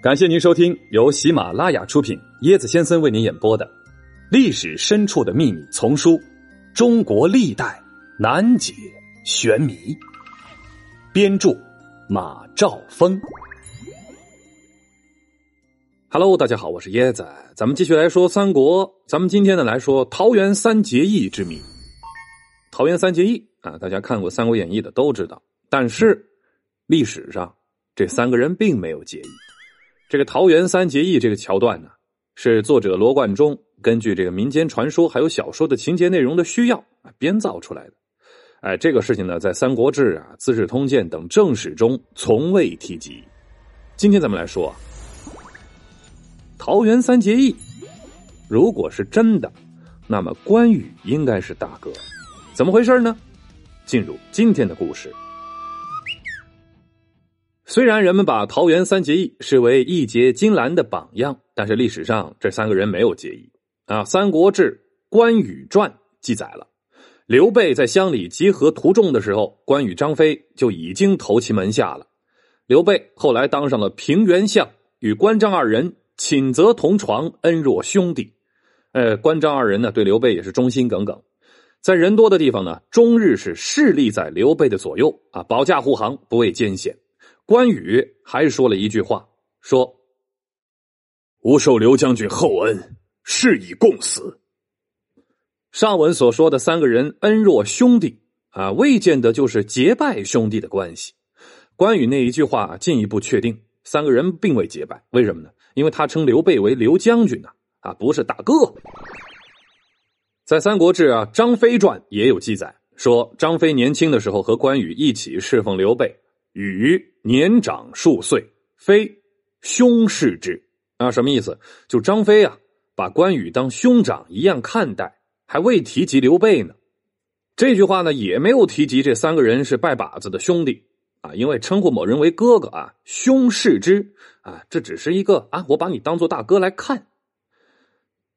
感谢您收听由喜马拉雅出品、椰子先生为您演播的《历史深处的秘密》丛书《中国历代难解玄谜》，编著马兆峰。Hello，大家好，我是椰子，咱们继续来说三国。咱们今天呢来说桃园三结义之谜。桃园三结义啊，大家看过《三国演义》的都知道，但是历史上这三个人并没有结义。这个桃园三结义这个桥段呢，是作者罗贯中根据这个民间传说还有小说的情节内容的需要啊编造出来的。哎，这个事情呢，在《三国志》啊、《资治通鉴》等正史中从未提及。今天咱们来说桃园三结义，如果是真的，那么关羽应该是大哥，怎么回事呢？进入今天的故事。虽然人们把桃园三结义视为义结金兰的榜样，但是历史上这三个人没有结义啊。《三国志·关羽传》记载了，刘备在乡里集合徒众的时候，关羽、张飞就已经投其门下了。刘备后来当上了平原相，与关张二人寝则同床，恩若兄弟。呃，关张二人呢，对刘备也是忠心耿耿，在人多的地方呢，终日是侍立在刘备的左右啊，保驾护航，不畏艰险。关羽还说了一句话，说：“吾受刘将军厚恩，誓以共死。”上文所说的三个人恩若兄弟啊，未见得就是结拜兄弟的关系。关羽那一句话进一步确定，三个人并未结拜。为什么呢？因为他称刘备为刘将军呐，啊，不是大哥。在《三国志》啊，《张飞传》也有记载，说张飞年轻的时候和关羽一起侍奉刘备。羽年长数岁，非兄视之啊？什么意思？就张飞啊，把关羽当兄长一样看待，还未提及刘备呢。这句话呢，也没有提及这三个人是拜把子的兄弟啊，因为称呼某人为哥哥啊，兄视之啊，这只是一个啊，我把你当做大哥来看。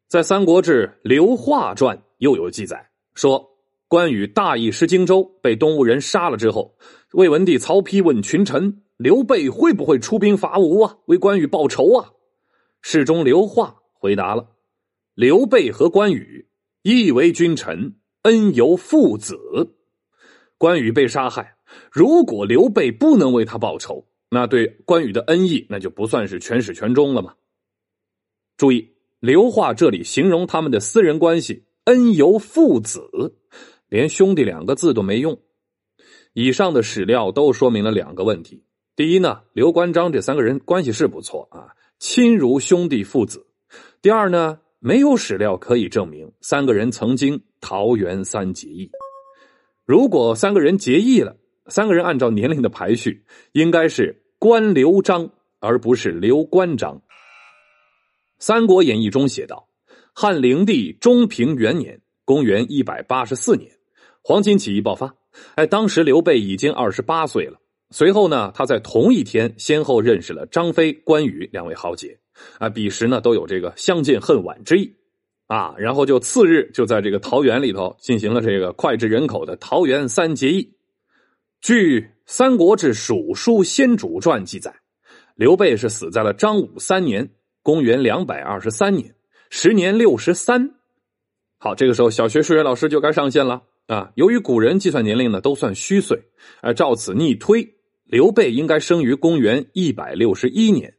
在《三国志·刘化传》又有记载说。关羽大意失荆州，被东吴人杀了之后，魏文帝曹丕问群臣：“刘备会不会出兵伐吴啊？为关羽报仇啊？”侍中刘化回答了：“刘备和关羽亦为君臣，恩由父子。关羽被杀害，如果刘备不能为他报仇，那对关羽的恩义那就不算是全始全终了嘛。”注意，刘化这里形容他们的私人关系，恩由父子。连兄弟两个字都没用。以上的史料都说明了两个问题：第一呢，刘关张这三个人关系是不错啊，亲如兄弟父子；第二呢，没有史料可以证明三个人曾经桃园三结义。如果三个人结义了，三个人按照年龄的排序，应该是关刘张，而不是刘关张。《三国演义》中写道：汉灵帝中平元年，公元一百八十四年。黄巾起义爆发，哎，当时刘备已经二十八岁了。随后呢，他在同一天先后认识了张飞、关羽两位豪杰，啊，彼时呢都有这个相见恨晚之意，啊，然后就次日就在这个桃园里头进行了这个脍炙人口的桃园三结义。据《三国志·蜀书先主传》记载，刘备是死在了张武三年（公元两百二十三年），时年六十三。好，这个时候小学数学老师就该上线了。啊，由于古人计算年龄呢都算虚岁，而照此逆推，刘备应该生于公元一百六十一年，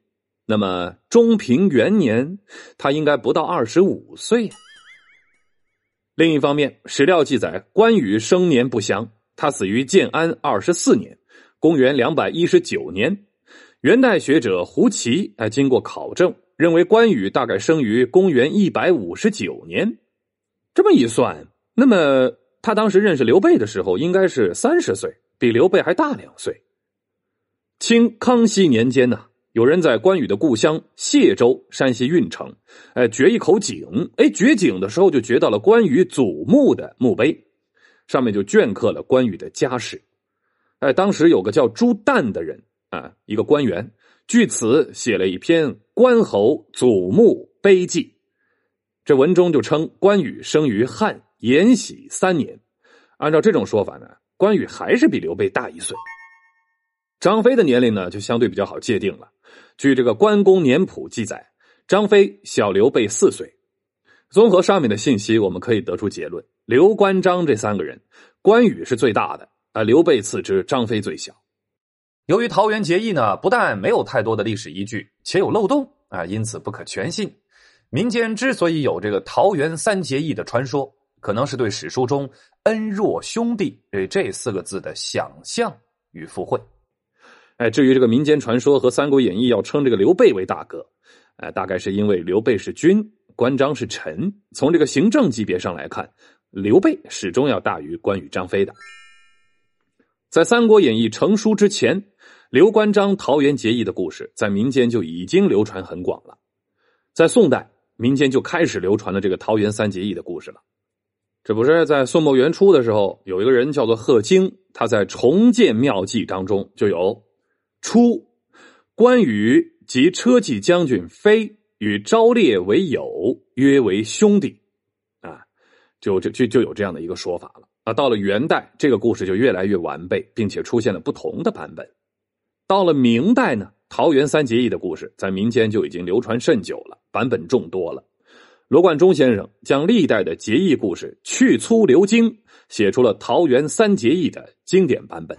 那么中平元年，他应该不到二十五岁。另一方面，史料记载关羽生年不详，他死于建安二十四年，公元两百一十九年。元代学者胡奇哎，经过考证，认为关羽大概生于公元一百五十九年。这么一算，那么。他当时认识刘备的时候，应该是三十岁，比刘备还大两岁。清康熙年间呢，有人在关羽的故乡谢州（山西运城）哎掘一口井，哎掘井的时候就掘到了关羽祖墓的墓碑，上面就镌刻了关羽的家世。哎，当时有个叫朱旦的人啊，一个官员，据此写了一篇关侯祖墓碑记。这文中就称关羽生于汉。延禧三年，按照这种说法呢，关羽还是比刘备大一岁。张飞的年龄呢，就相对比较好界定了。据这个关公年谱记载，张飞小刘备四岁。综合上面的信息，我们可以得出结论：刘关张这三个人，关羽是最大的啊，刘备次之，张飞最小。由于桃园结义呢，不但没有太多的历史依据，且有漏洞啊，因此不可全信。民间之所以有这个桃园三结义的传说，可能是对史书中“恩若兄弟”这这四个字的想象与附会。哎，至于这个民间传说和《三国演义》要称这个刘备为大哥，呃，大概是因为刘备是君，关张是臣。从这个行政级别上来看，刘备始终要大于关羽、张飞的。在《三国演义》成书之前，刘关张桃园结义的故事在民间就已经流传很广了。在宋代。民间就开始流传了这个桃园三结义的故事了。这不是在宋末元初的时候，有一个人叫做贺京，他在《重建妙计》当中就有：初，关羽及车骑将军飞与昭烈为友，约为兄弟。啊，就就就就有这样的一个说法了。啊，到了元代，这个故事就越来越完备，并且出现了不同的版本。到了明代呢？桃园三结义的故事在民间就已经流传甚久了，版本众多了。罗贯中先生将历代的结义故事去粗留精，写出了桃园三结义的经典版本。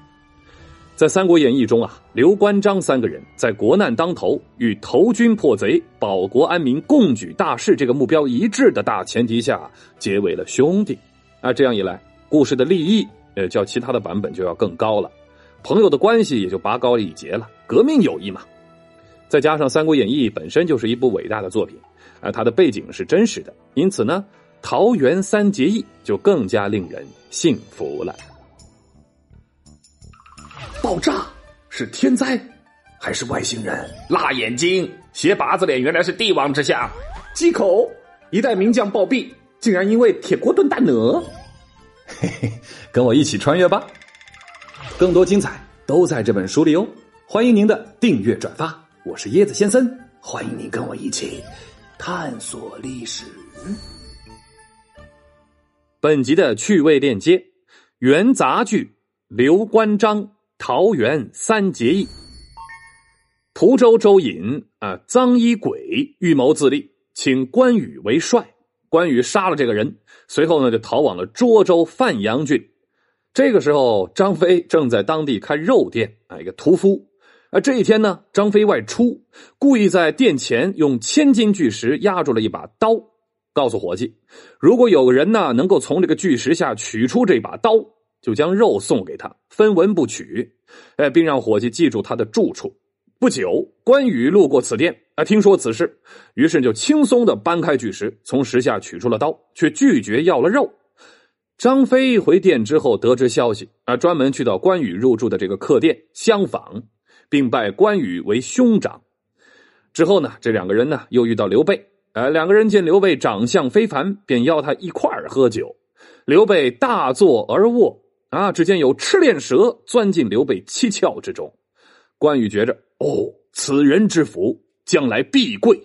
在《三国演义》中啊，刘关张三个人在国难当头，与投军破贼、保国安民、共举大事这个目标一致的大前提下，结为了兄弟。啊，这样一来，故事的立意，呃，较其他的版本就要更高了。朋友的关系也就拔高了一截了，革命友谊嘛。再加上《三国演义》本身就是一部伟大的作品，而它的背景是真实的，因此呢，桃园三结义就更加令人信服了。爆炸是天灾还是外星人？辣眼睛，斜八字脸原来是帝王之相。忌口，一代名将暴毙，竟然因为铁锅炖大鹅。嘿嘿，跟我一起穿越吧。更多精彩都在这本书里哦！欢迎您的订阅转发，我是椰子先生，欢迎您跟我一起探索历史。本集的趣味链接：元杂剧《刘关张桃园三结义》。蒲州周隐啊，臧衣鬼预谋自立，请关羽为帅。关羽杀了这个人，随后呢就逃往了涿州范阳郡。这个时候，张飞正在当地开肉店啊，一个屠夫。而，这一天呢，张飞外出，故意在殿前用千斤巨石压住了一把刀，告诉伙计，如果有个人呢能够从这个巨石下取出这把刀，就将肉送给他，分文不取。哎，并让伙计记住他的住处。不久，关羽路过此店啊，听说此事，于是就轻松的搬开巨石，从石下取出了刀，却拒绝要了肉。张飞回店之后得知消息啊，专门去到关羽入住的这个客店相访，并拜关羽为兄长。之后呢，这两个人呢又遇到刘备，呃，两个人见刘备长相非凡，便邀他一块儿喝酒。刘备大坐而卧啊，只见有赤练蛇钻进刘备七窍之中。关羽觉着哦，此人之福将来必贵，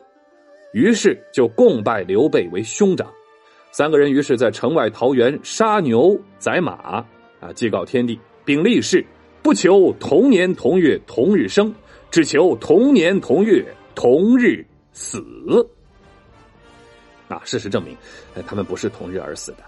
于是就共拜刘备为兄长。三个人于是，在城外桃园杀牛宰马，啊，祭告天地，并立誓，不求同年同月同日生，只求同年同月同日死。啊，事实证明，他们不是同日而死的。